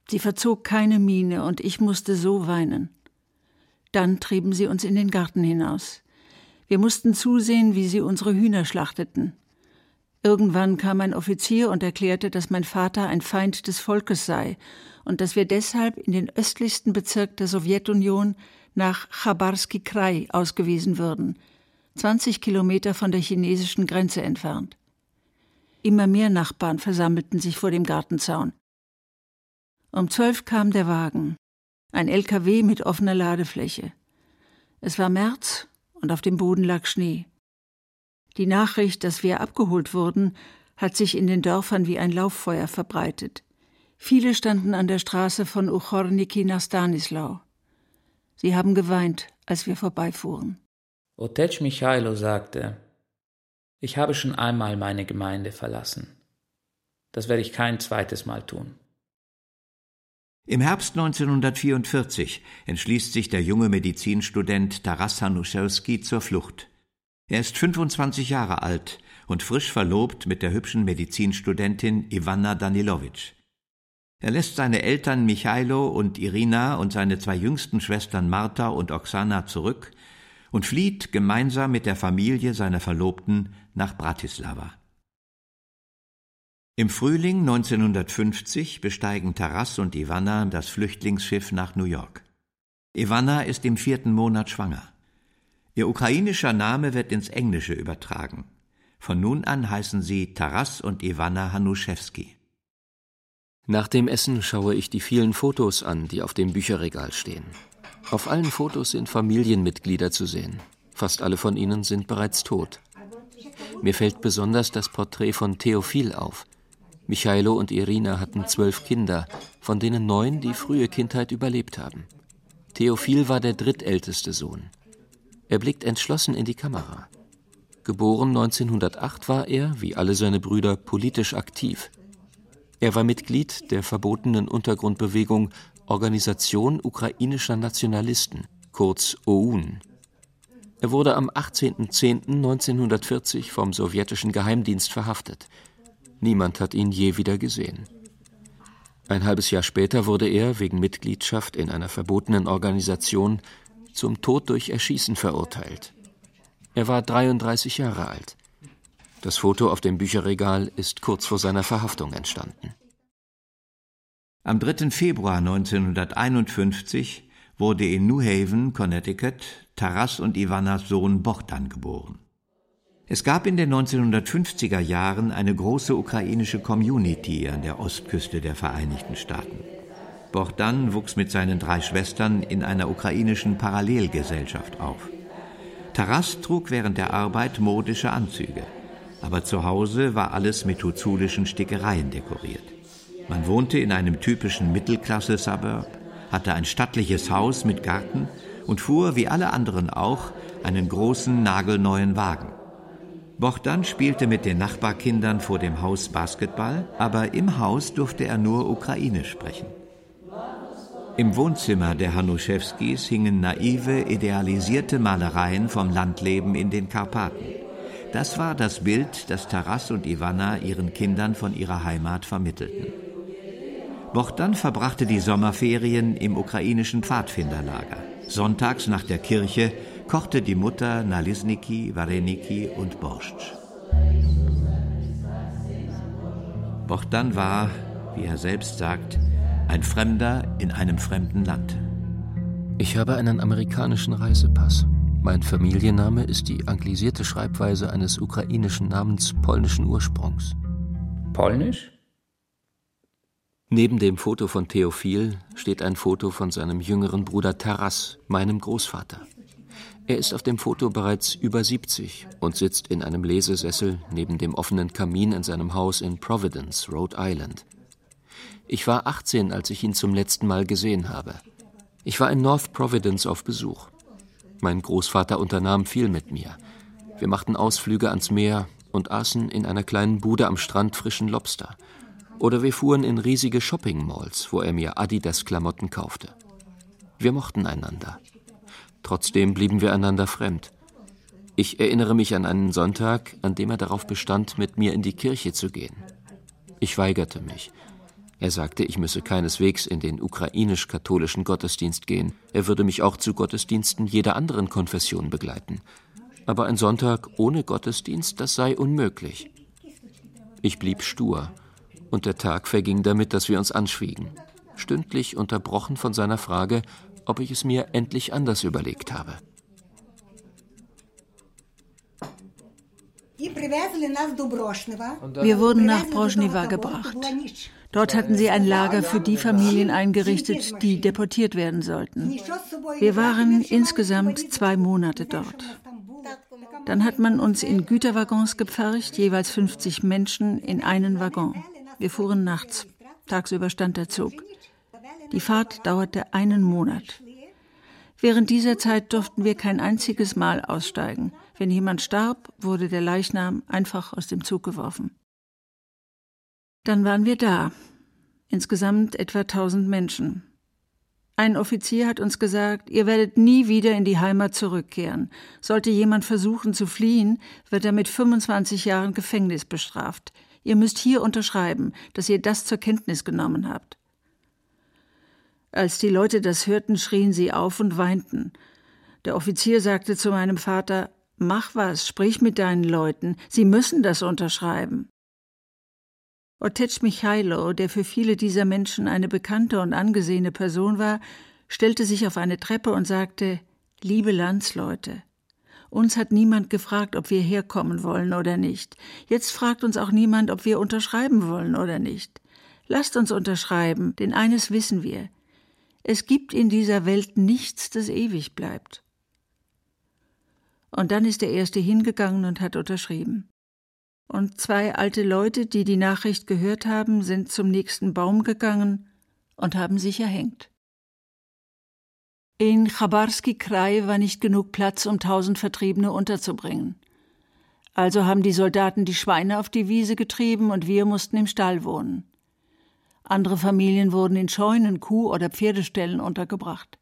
Sie verzog keine Miene und ich musste so weinen. Dann trieben sie uns in den Garten hinaus. Wir mussten zusehen, wie sie unsere Hühner schlachteten. Irgendwann kam ein Offizier und erklärte, dass mein Vater ein Feind des Volkes sei und dass wir deshalb in den östlichsten Bezirk der Sowjetunion nach Chabarski Krai ausgewiesen würden, 20 Kilometer von der chinesischen Grenze entfernt. Immer mehr Nachbarn versammelten sich vor dem Gartenzaun. Um zwölf kam der Wagen, ein LKW mit offener Ladefläche. Es war März und auf dem Boden lag Schnee. Die Nachricht, dass wir abgeholt wurden, hat sich in den Dörfern wie ein Lauffeuer verbreitet. Viele standen an der Straße von Uchorniki nach Stanislau. Sie haben geweint, als wir vorbeifuhren. Otec Michailo sagte, ich habe schon einmal meine Gemeinde verlassen. Das werde ich kein zweites Mal tun. Im Herbst 1944 entschließt sich der junge Medizinstudent Taras Hanuschewski zur Flucht. Er ist 25 Jahre alt und frisch verlobt mit der hübschen Medizinstudentin Ivanna Danilowitsch. Er lässt seine Eltern Michailo und Irina und seine zwei jüngsten Schwestern Martha und Oksana zurück und flieht gemeinsam mit der Familie seiner Verlobten nach Bratislava. Im Frühling 1950 besteigen Taras und Ivanna das Flüchtlingsschiff nach New York. Ivanna ist im vierten Monat schwanger. Ihr ukrainischer Name wird ins Englische übertragen. Von nun an heißen sie Taras und Ivanna Hanuschewski. Nach dem Essen schaue ich die vielen Fotos an, die auf dem Bücherregal stehen. Auf allen Fotos sind Familienmitglieder zu sehen. Fast alle von ihnen sind bereits tot. Mir fällt besonders das Porträt von Theophil auf. Michailo und Irina hatten zwölf Kinder, von denen neun die frühe Kindheit überlebt haben. Theophil war der drittälteste Sohn. Er blickt entschlossen in die Kamera. Geboren 1908 war er, wie alle seine Brüder, politisch aktiv. Er war Mitglied der verbotenen Untergrundbewegung Organisation ukrainischer Nationalisten, kurz OUN. Er wurde am 18.10.1940 vom sowjetischen Geheimdienst verhaftet. Niemand hat ihn je wieder gesehen. Ein halbes Jahr später wurde er wegen Mitgliedschaft in einer verbotenen Organisation zum Tod durch Erschießen verurteilt. Er war 33 Jahre alt. Das Foto auf dem Bücherregal ist kurz vor seiner Verhaftung entstanden. Am 3. Februar 1951 wurde in New Haven, Connecticut, Taras und Ivannas Sohn Bogdan geboren. Es gab in den 1950er Jahren eine große ukrainische Community an der Ostküste der Vereinigten Staaten. Bogdan wuchs mit seinen drei Schwestern in einer ukrainischen Parallelgesellschaft auf. Taras trug während der Arbeit modische Anzüge aber zu Hause war alles mit huzulischen Stickereien dekoriert. Man wohnte in einem typischen Mittelklasse-Suburb, hatte ein stattliches Haus mit Garten und fuhr, wie alle anderen auch, einen großen, nagelneuen Wagen. Bochdan spielte mit den Nachbarkindern vor dem Haus Basketball, aber im Haus durfte er nur Ukrainisch sprechen. Im Wohnzimmer der Hanuschewskis hingen naive, idealisierte Malereien vom Landleben in den Karpaten. Das war das Bild, das Taras und Ivanna ihren Kindern von ihrer Heimat vermittelten. Bohdan verbrachte die Sommerferien im ukrainischen Pfadfinderlager. Sonntags nach der Kirche kochte die Mutter Nalisniki, Vareniki und Borscht. Bohdan war, wie er selbst sagt, ein Fremder in einem fremden Land. Ich habe einen amerikanischen Reisepass. Mein Familienname ist die anglisierte Schreibweise eines ukrainischen Namens polnischen Ursprungs. Polnisch? Neben dem Foto von Theophil steht ein Foto von seinem jüngeren Bruder Taras, meinem Großvater. Er ist auf dem Foto bereits über 70 und sitzt in einem Lesesessel neben dem offenen Kamin in seinem Haus in Providence, Rhode Island. Ich war 18, als ich ihn zum letzten Mal gesehen habe. Ich war in North Providence auf Besuch. Mein Großvater unternahm viel mit mir. Wir machten Ausflüge ans Meer und aßen in einer kleinen Bude am Strand frischen Lobster. Oder wir fuhren in riesige Shopping-Malls, wo er mir Adidas-Klamotten kaufte. Wir mochten einander. Trotzdem blieben wir einander fremd. Ich erinnere mich an einen Sonntag, an dem er darauf bestand, mit mir in die Kirche zu gehen. Ich weigerte mich. Er sagte, ich müsse keineswegs in den ukrainisch-katholischen Gottesdienst gehen. Er würde mich auch zu Gottesdiensten jeder anderen Konfession begleiten. Aber ein Sonntag ohne Gottesdienst, das sei unmöglich. Ich blieb stur, und der Tag verging damit, dass wir uns anschwiegen, stündlich unterbrochen von seiner Frage, ob ich es mir endlich anders überlegt habe. Wir wurden nach Broschnewa gebracht. Dort hatten sie ein Lager für die Familien eingerichtet, die deportiert werden sollten. Wir waren insgesamt zwei Monate dort. Dann hat man uns in Güterwaggons gepfercht, jeweils 50 Menschen in einen Waggon. Wir fuhren nachts. Tagsüber stand der Zug. Die Fahrt dauerte einen Monat. Während dieser Zeit durften wir kein einziges Mal aussteigen. Wenn jemand starb, wurde der Leichnam einfach aus dem Zug geworfen. Dann waren wir da. Insgesamt etwa tausend Menschen. Ein Offizier hat uns gesagt, ihr werdet nie wieder in die Heimat zurückkehren. Sollte jemand versuchen zu fliehen, wird er mit 25 Jahren Gefängnis bestraft. Ihr müsst hier unterschreiben, dass ihr das zur Kenntnis genommen habt. Als die Leute das hörten, schrien sie auf und weinten. Der Offizier sagte zu meinem Vater Mach was, sprich mit deinen Leuten, sie müssen das unterschreiben. Otec Michailo, der für viele dieser Menschen eine bekannte und angesehene Person war, stellte sich auf eine Treppe und sagte Liebe Landsleute, uns hat niemand gefragt, ob wir herkommen wollen oder nicht. Jetzt fragt uns auch niemand, ob wir unterschreiben wollen oder nicht. Lasst uns unterschreiben, denn eines wissen wir. Es gibt in dieser Welt nichts, das ewig bleibt. Und dann ist der Erste hingegangen und hat unterschrieben. Und zwei alte Leute, die die Nachricht gehört haben, sind zum nächsten Baum gegangen und haben sich erhängt. In Chabarski Krai war nicht genug Platz, um tausend Vertriebene unterzubringen. Also haben die Soldaten die Schweine auf die Wiese getrieben und wir mussten im Stall wohnen. Andere Familien wurden in Scheunen, Kuh- oder Pferdeställen untergebracht.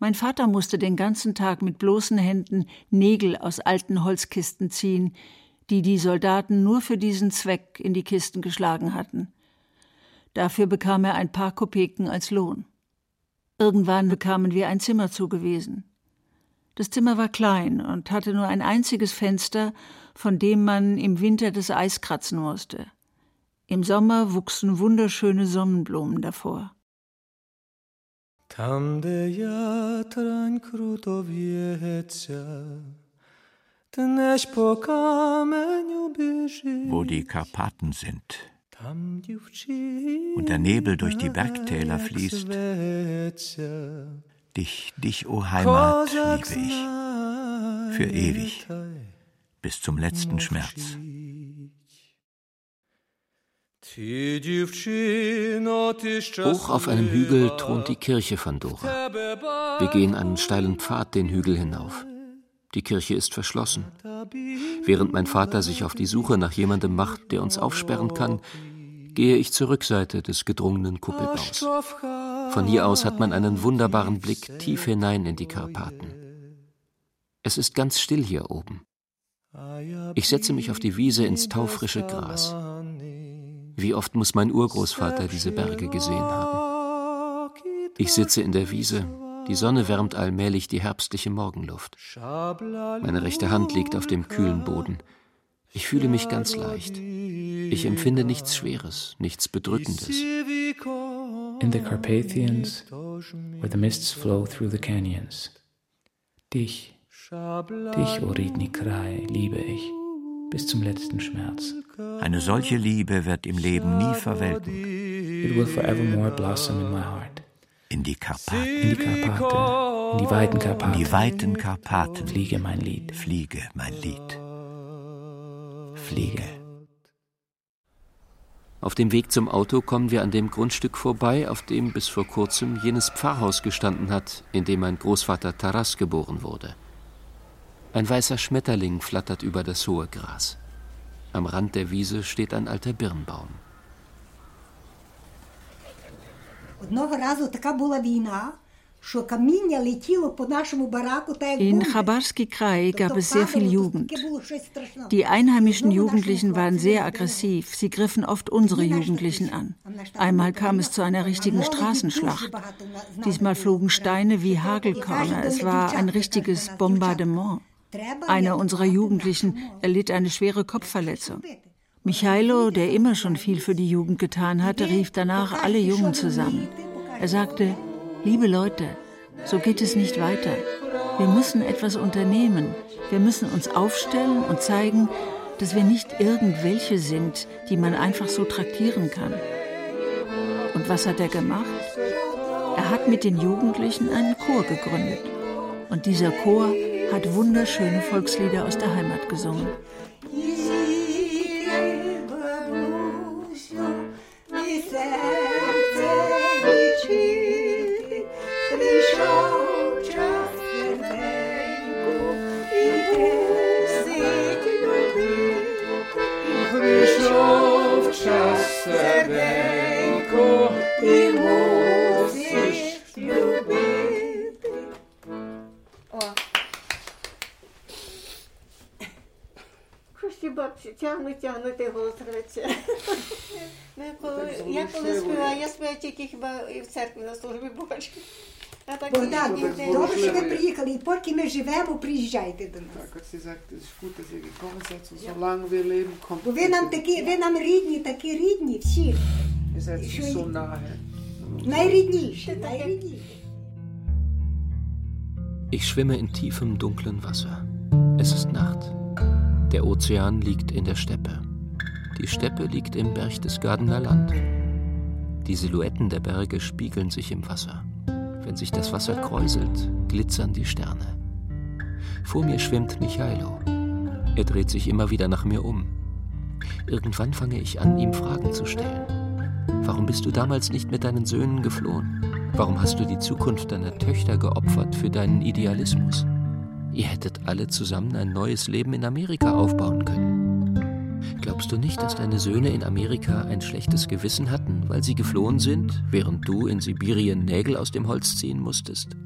Mein Vater musste den ganzen Tag mit bloßen Händen Nägel aus alten Holzkisten ziehen, die die Soldaten nur für diesen Zweck in die Kisten geschlagen hatten. Dafür bekam er ein paar Kopeken als Lohn. Irgendwann bekamen wir ein Zimmer zugewiesen. Das Zimmer war klein und hatte nur ein einziges Fenster, von dem man im Winter das Eis kratzen musste. Im Sommer wuchsen wunderschöne Sonnenblumen davor. Wo die Karpaten sind, und der Nebel durch die Bergtäler fließt. Dich, dich, o oh Heimat, liebe ich, für ewig, bis zum letzten Schmerz. Hoch auf einem Hügel thront die Kirche von Dora. Wir gehen einen steilen Pfad den Hügel hinauf. Die Kirche ist verschlossen. Während mein Vater sich auf die Suche nach jemandem macht, der uns aufsperren kann, gehe ich zur Rückseite des gedrungenen Kuppelbaus. Von hier aus hat man einen wunderbaren Blick tief hinein in die Karpaten. Es ist ganz still hier oben. Ich setze mich auf die Wiese ins taufrische Gras. Wie oft muss mein Urgroßvater diese Berge gesehen haben? Ich sitze in der Wiese, die Sonne wärmt allmählich die herbstliche Morgenluft. Meine rechte Hand liegt auf dem kühlen Boden. Ich fühle mich ganz leicht. Ich empfinde nichts Schweres, nichts Bedrückendes. In the Carpathians, where the mists flow through the canyons. Dich, dich, O Ridni Krai, liebe ich, bis zum letzten Schmerz. Eine solche Liebe wird im Leben nie verwelken. It will forevermore blossom in my heart. In die Karpaten. In die Karpaten. In die weiten Karpaten. In die weiten Karpaten. Fliege mein Lied. Fliege mein Lied. Fliege. Auf dem Weg zum Auto kommen wir an dem Grundstück vorbei, auf dem bis vor kurzem jenes Pfarrhaus gestanden hat, in dem mein Großvater Taras geboren wurde. Ein weißer Schmetterling flattert über das hohe Gras. Am Rand der Wiese steht ein alter Birnbaum. Одного разу така була війна, in Chabarski Krai gab es sehr viel Jugend. Die einheimischen Jugendlichen waren sehr aggressiv. Sie griffen oft unsere Jugendlichen an. Einmal kam es zu einer richtigen Straßenschlacht. Diesmal flogen Steine wie Hagelkörner. Es war ein richtiges Bombardement. Einer unserer Jugendlichen erlitt eine schwere Kopfverletzung. Michailo, der immer schon viel für die Jugend getan hatte, rief danach alle Jungen zusammen. Er sagte, Liebe Leute, so geht es nicht weiter. Wir müssen etwas unternehmen. Wir müssen uns aufstellen und zeigen, dass wir nicht irgendwelche sind, die man einfach so traktieren kann. Und was hat er gemacht? Er hat mit den Jugendlichen einen Chor gegründet. Und dieser Chor hat wunderschöne Volkslieder aus der Heimat gesungen. серденько, ти мусиш любити. О. Щось ті бабці тягнуть, тягнуть і голос рече. Ну, я коли співаю, я співаю тільки хіба і в церкві на службі бачу. А так Богдан, добре, що ви приїхали, і поки ми живемо, приїжджайте до нас. Так, от sagt, het is goed dat je gekomen bent, zo zolang we leven, komt Бо ви нам такі, ви нам рідні, такі рідні, всі. Je bent Що zo je- nahe. Найрідніші, найрідніші. Ich schwimme in tiefem, dunklen Wasser. Es ist Nacht. Der Ozean liegt in der Steppe. Die Steppe liegt im Berchtesgadener Land. Die Silhouetten der Berge spiegeln sich im Wasser. Wenn sich das Wasser kräuselt, glitzern die Sterne. Vor mir schwimmt Michailo. Er dreht sich immer wieder nach mir um. Irgendwann fange ich an, ihm Fragen zu stellen. Warum bist du damals nicht mit deinen Söhnen geflohen? Warum hast du die Zukunft deiner Töchter geopfert für deinen Idealismus? Ihr hättet alle zusammen ein neues Leben in Amerika aufbauen können. Glaubst du nicht, dass deine Söhne in Amerika ein schlechtes Gewissen hatten, weil sie geflohen sind, während du in Sibirien Nägel aus dem Holz ziehen musstest?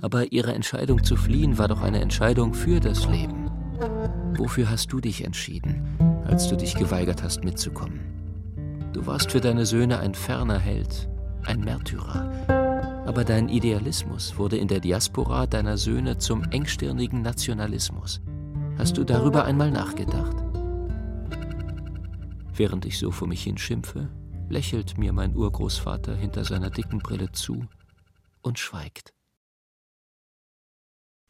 Aber ihre Entscheidung zu fliehen war doch eine Entscheidung für das Leben. Wofür hast du dich entschieden, als du dich geweigert hast mitzukommen? Du warst für deine Söhne ein ferner Held, ein Märtyrer. Aber dein Idealismus wurde in der Diaspora deiner Söhne zum engstirnigen Nationalismus. Hast du darüber einmal nachgedacht? Während ich so vor mich hin schimpfe, lächelt mir mein Urgroßvater hinter seiner dicken Brille zu und schweigt.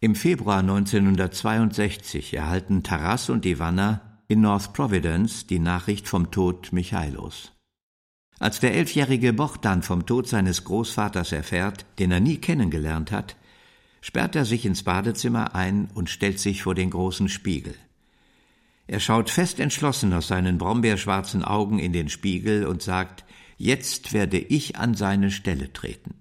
Im Februar 1962 erhalten Taras und Ivana in North Providence die Nachricht vom Tod Michailos. Als der elfjährige Bohdan vom Tod seines Großvaters erfährt, den er nie kennengelernt hat, sperrt er sich ins Badezimmer ein und stellt sich vor den großen Spiegel. Er schaut fest entschlossen aus seinen brombeerschwarzen Augen in den Spiegel und sagt, jetzt werde ich an seine Stelle treten.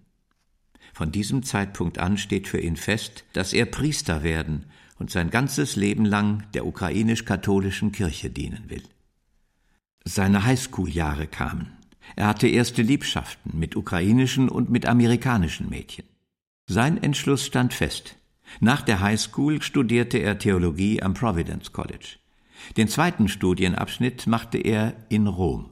Von diesem Zeitpunkt an steht für ihn fest, dass er Priester werden und sein ganzes Leben lang der ukrainisch-katholischen Kirche dienen will. Seine Highschool-Jahre kamen. Er hatte erste Liebschaften mit ukrainischen und mit amerikanischen Mädchen. Sein Entschluss stand fest. Nach der Highschool studierte er Theologie am Providence College. Den zweiten Studienabschnitt machte er in Rom.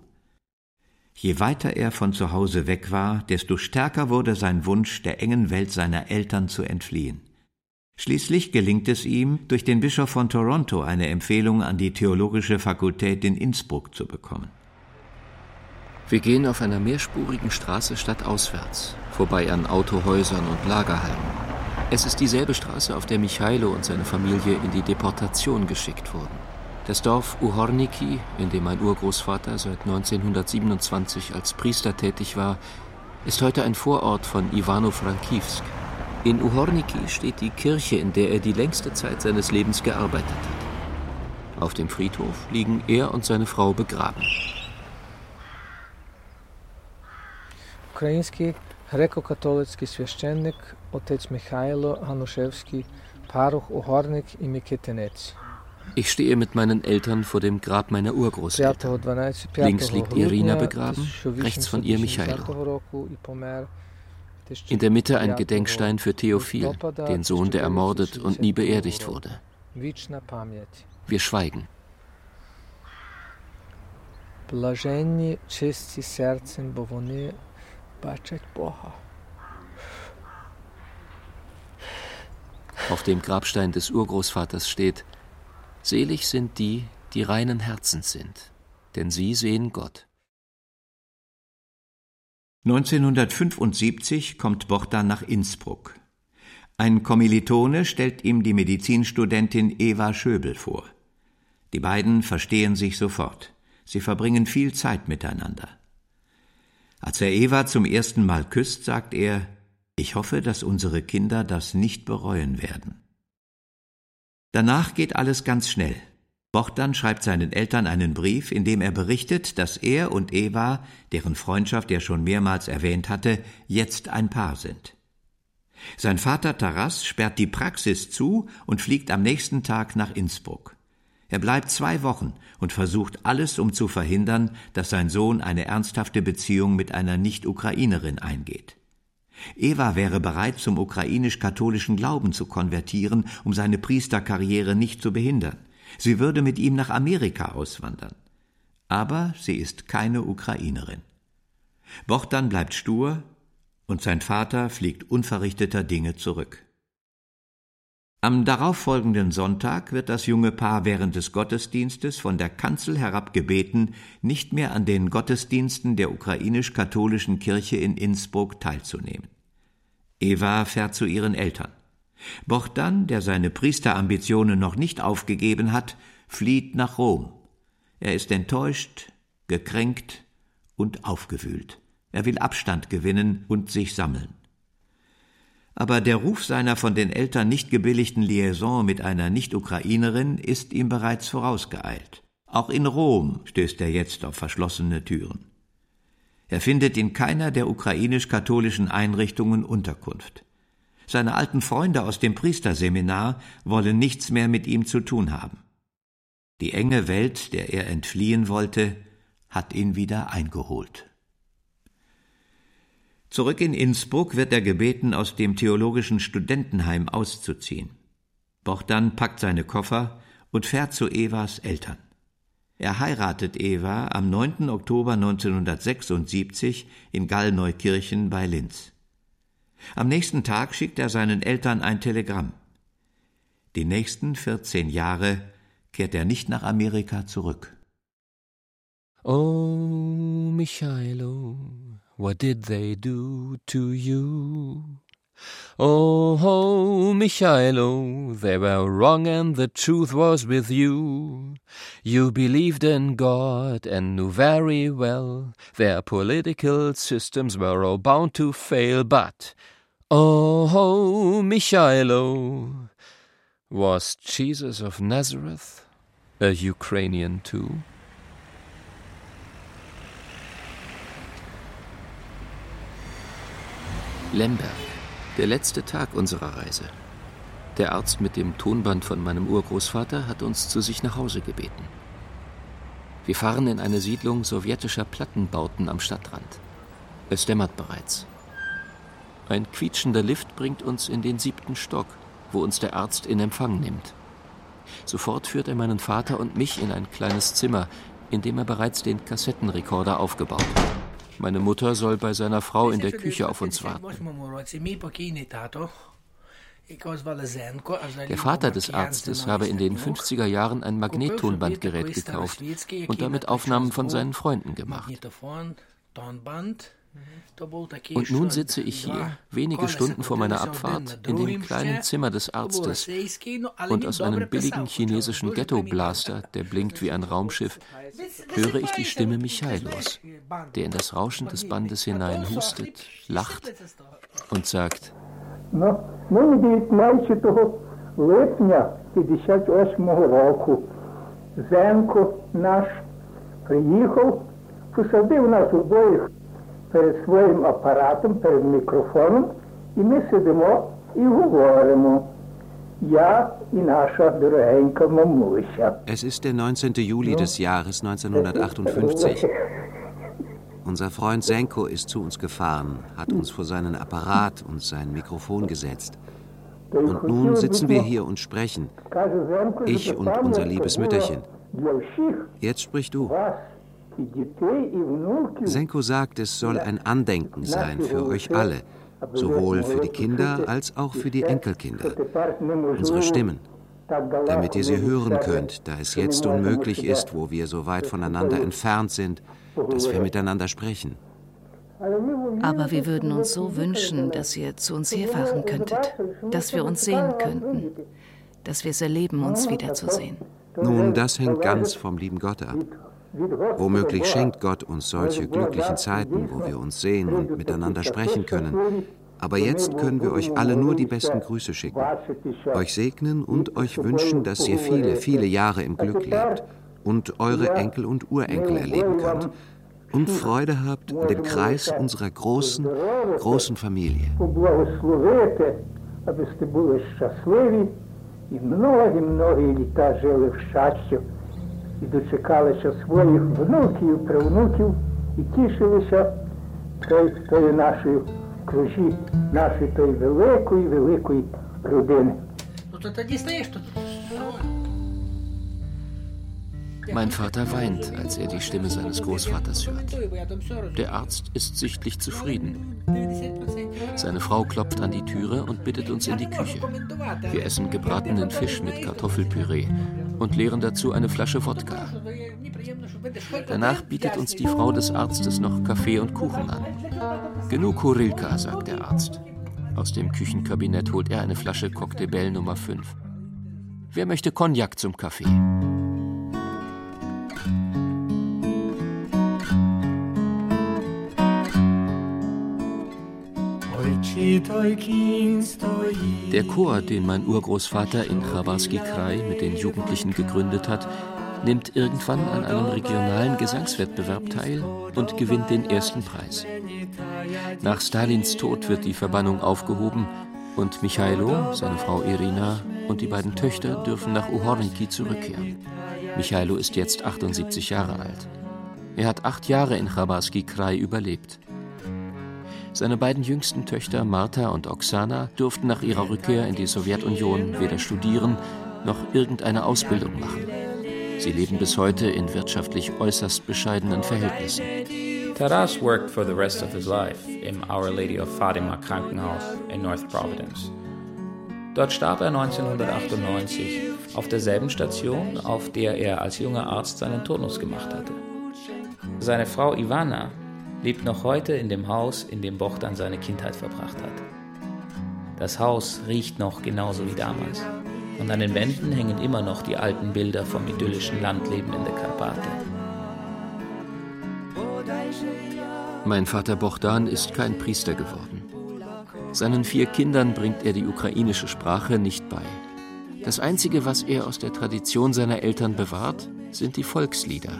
Je weiter er von zu Hause weg war, desto stärker wurde sein Wunsch, der engen Welt seiner Eltern zu entfliehen. Schließlich gelingt es ihm, durch den Bischof von Toronto eine Empfehlung an die Theologische Fakultät in Innsbruck zu bekommen. Wir gehen auf einer mehrspurigen Straße stadtauswärts, vorbei an Autohäusern und Lagerhallen. Es ist dieselbe Straße, auf der Michailo und seine Familie in die Deportation geschickt wurden. Das Dorf Uhorniki, in dem mein Urgroßvater seit 1927 als Priester tätig war, ist heute ein Vorort von Ivano-Frankivsk. In Uhorniki steht die Kirche, in der er die längste Zeit seines Lebens gearbeitet hat. Auf dem Friedhof liegen er und seine Frau begraben. Ukrainski grekokatolski sveštenik Otec Michailo Hanuševski, Paruch Uhornik i Miketenec. Ich stehe mit meinen Eltern vor dem Grab meiner Urgroßeltern. Links liegt Irina begraben, rechts von ihr Michailo. In der Mitte ein Gedenkstein für Theophil, den Sohn, der ermordet und nie beerdigt wurde. Wir schweigen. Блаженні чисті серцем, бо вони бачать Бога. Auf dem Grabstein des Urgroßvaters steht, Selig sind die, die reinen Herzens sind, denn sie sehen Gott. 1975 kommt Bogdan nach Innsbruck. Ein Kommilitone stellt ihm die Medizinstudentin Eva Schöbel vor. Die beiden verstehen sich sofort. Sie verbringen viel Zeit miteinander. Als er Eva zum ersten Mal küsst, sagt er, ich hoffe, dass unsere Kinder das nicht bereuen werden. Danach geht alles ganz schnell. Bogdan schreibt seinen Eltern einen Brief, in dem er berichtet, dass er und Eva, deren Freundschaft er schon mehrmals erwähnt hatte, jetzt ein Paar sind. Sein Vater Taras sperrt die Praxis zu und fliegt am nächsten Tag nach Innsbruck. Er bleibt zwei Wochen und versucht alles, um zu verhindern, dass sein Sohn eine ernsthafte Beziehung mit einer Nicht-Ukrainerin eingeht. Eva wäre bereit, zum ukrainisch-katholischen Glauben zu konvertieren, um seine Priesterkarriere nicht zu behindern. Sie würde mit ihm nach Amerika auswandern. Aber sie ist keine Ukrainerin. Bochdan bleibt stur und sein Vater fliegt unverrichteter Dinge zurück. Am darauffolgenden Sonntag wird das junge Paar während des Gottesdienstes von der Kanzel herab gebeten, nicht mehr an den Gottesdiensten der ukrainisch-katholischen Kirche in Innsbruck teilzunehmen. Eva fährt zu ihren Eltern. Bochdan, der seine Priesterambitionen noch nicht aufgegeben hat, flieht nach Rom. Er ist enttäuscht, gekränkt und aufgewühlt. Er will Abstand gewinnen und sich sammeln aber der Ruf seiner von den Eltern nicht gebilligten Liaison mit einer Nicht-Ukrainerin ist ihm bereits vorausgeeilt. Auch in Rom stößt er jetzt auf verschlossene Türen. Er findet in keiner der ukrainisch-katholischen Einrichtungen Unterkunft. Seine alten Freunde aus dem Priesterseminar wollen nichts mehr mit ihm zu tun haben. Die enge Welt, der er entfliehen wollte, hat ihn wieder eingeholt. Zurück in Innsbruck wird er gebeten, aus dem theologischen Studentenheim auszuziehen. Bochdan packt seine Koffer und fährt zu Evas Eltern. Er heiratet Eva am 9. Oktober 1976 in Gallneukirchen bei Linz. Am nächsten Tag schickt er seinen Eltern ein Telegramm. Die nächsten 14 Jahre kehrt er nicht nach Amerika zurück. Oh, Michailo, What did they do to you? Oh, oh, Michaelo, they were wrong and the truth was with you. You believed in God and knew very well their political systems were all bound to fail, but, oh, oh, Michaelo, was Jesus of Nazareth a Ukrainian too? Lemberg, der letzte Tag unserer Reise. Der Arzt mit dem Tonband von meinem Urgroßvater hat uns zu sich nach Hause gebeten. Wir fahren in eine Siedlung sowjetischer Plattenbauten am Stadtrand. Es dämmert bereits. Ein quietschender Lift bringt uns in den siebten Stock, wo uns der Arzt in Empfang nimmt. Sofort führt er meinen Vater und mich in ein kleines Zimmer, in dem er bereits den Kassettenrekorder aufgebaut hat. Meine Mutter soll bei seiner Frau in der Küche auf uns warten. Der Vater des Arztes habe in den 50er Jahren ein Magnettonbandgerät gekauft und damit Aufnahmen von seinen Freunden gemacht. Und nun sitze ich hier, wenige Stunden vor meiner Abfahrt, in dem kleinen Zimmer des Arztes und aus einem billigen chinesischen Ghetto-Blaster, der blinkt wie ein Raumschiff, höre ich die Stimme Michailos, der in das Rauschen des Bandes hinein hustet, lacht und sagt, Ну, нині 19 липня 58 року Зенко наш приїхав, посадив нас обоїх перед своїм апаратом, перед мікрофоном, і ми сидимо і говоримо. Ja, і наша дорогенька мамуся. Es ist der 19. Juli des Jahres 1958. Unser Freund Senko ist zu uns gefahren, hat uns vor seinen Apparat und sein Mikrofon gesetzt. Und nun sitzen wir hier und sprechen. Ich und unser liebes Mütterchen. Jetzt sprich du. Senko sagt, es soll ein Andenken sein für euch alle, sowohl für die Kinder als auch für die Enkelkinder. Unsere Stimmen, damit ihr sie hören könnt, da es jetzt unmöglich ist, wo wir so weit voneinander entfernt sind, dass wir miteinander sprechen. Aber wir würden uns so wünschen, dass ihr zu uns herfahren könntet, dass wir uns sehen könnten, dass wir es erleben, uns wiederzusehen. Nun, das hängt ganz vom lieben Gott ab. Womöglich schenkt Gott uns solche glücklichen Zeiten, wo wir uns sehen und miteinander sprechen können. Aber jetzt können wir euch alle nur die besten Grüße schicken, euch segnen und euch wünschen, dass ihr viele, viele Jahre im Glück lebt und eure Enkel und Urenkel erleben könnt und Freude habt an dem Kreis unserer großen, großen Familie. І многі-многі літа жили в щастю і дочекалися своїх внуків, правнуків і тішилися тою нашою кружі, нашої тої великої, великої родини. Ну то тоді стаєш тут. Mein Vater weint, als er die Stimme seines Großvaters hört. Der Arzt ist sichtlich zufrieden. Seine Frau klopft an die Türe und bittet uns in die Küche. Wir essen gebratenen Fisch mit Kartoffelpüree und leeren dazu eine Flasche Wodka. Danach bietet uns die Frau des Arztes noch Kaffee und Kuchen an. Genug Kurilka, sagt der Arzt. Aus dem Küchenkabinett holt er eine Flasche Cocktail Nummer 5. Wer möchte Cognac zum Kaffee? Der Chor, den mein Urgroßvater in Chabarski Krai mit den Jugendlichen gegründet hat, nimmt irgendwann an einem regionalen Gesangswettbewerb teil und gewinnt den ersten Preis. Nach Stalins Tod wird die Verbannung aufgehoben und Michailo, seine Frau Irina und die beiden Töchter dürfen nach Uhorniki zurückkehren. Michailo ist jetzt 78 Jahre alt. Er hat acht Jahre in Chabarski Krai überlebt. Seine beiden jüngsten Töchter Martha und Oksana durften nach ihrer Rückkehr in die Sowjetunion weder studieren noch irgendeine Ausbildung machen. Sie leben bis heute in wirtschaftlich äußerst bescheidenen Verhältnissen. Taras worked for the rest of his life im Our Lady of Fatima Krankenhaus in North Providence. Dort starb er 1998 auf derselben Station, auf der er als junger Arzt seinen Turnus gemacht hatte. Seine Frau Ivana lebt noch heute in dem Haus, in dem Bochdan seine Kindheit verbracht hat. Das Haus riecht noch genauso wie damals. Und an den Wänden hängen immer noch die alten Bilder vom idyllischen Landleben in der Karpate. Mein Vater Bochdan ist kein Priester geworden. Seinen vier Kindern bringt er die ukrainische Sprache nicht bei. Das Einzige, was er aus der Tradition seiner Eltern bewahrt, sind die Volkslieder,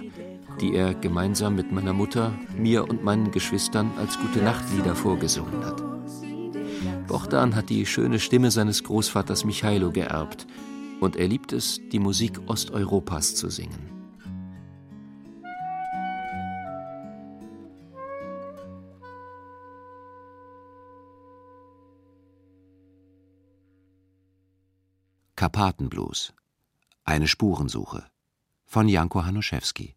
die er gemeinsam mit meiner Mutter, mir und meinen Geschwistern als Gute-Nacht-Lieder vorgesungen hat. Bochdan hat die schöne Stimme seines Großvaters Michailo geerbt und er liebt es, die Musik Osteuropas zu singen. Karpatenblues. Eine Spurensuche von Janko Hanuszewski.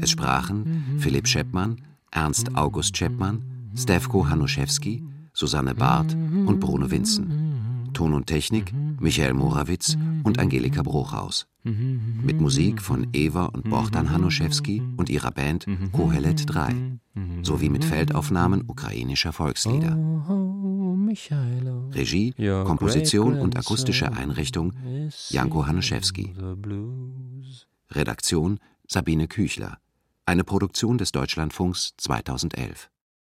Es sprachen Philipp Scheppmann, Ernst August Scheppmann, Stefko Hanuszewski, Susanne Barth und Bruno Winzen. Ton und Technik Michael Morawitz und Angelika Bruchhaus. Mit Musik von Eva und Bohdan Hanuszewski und ihrer Band Kohelet 3 sowie mit Feldaufnahmen ukrainischer Volkslieder. Regie, Komposition und akustische Einrichtung Janko Hanuszewski. Redaktion Sabine Küchler. Eine Produktion des Deutschlandfunks 2011.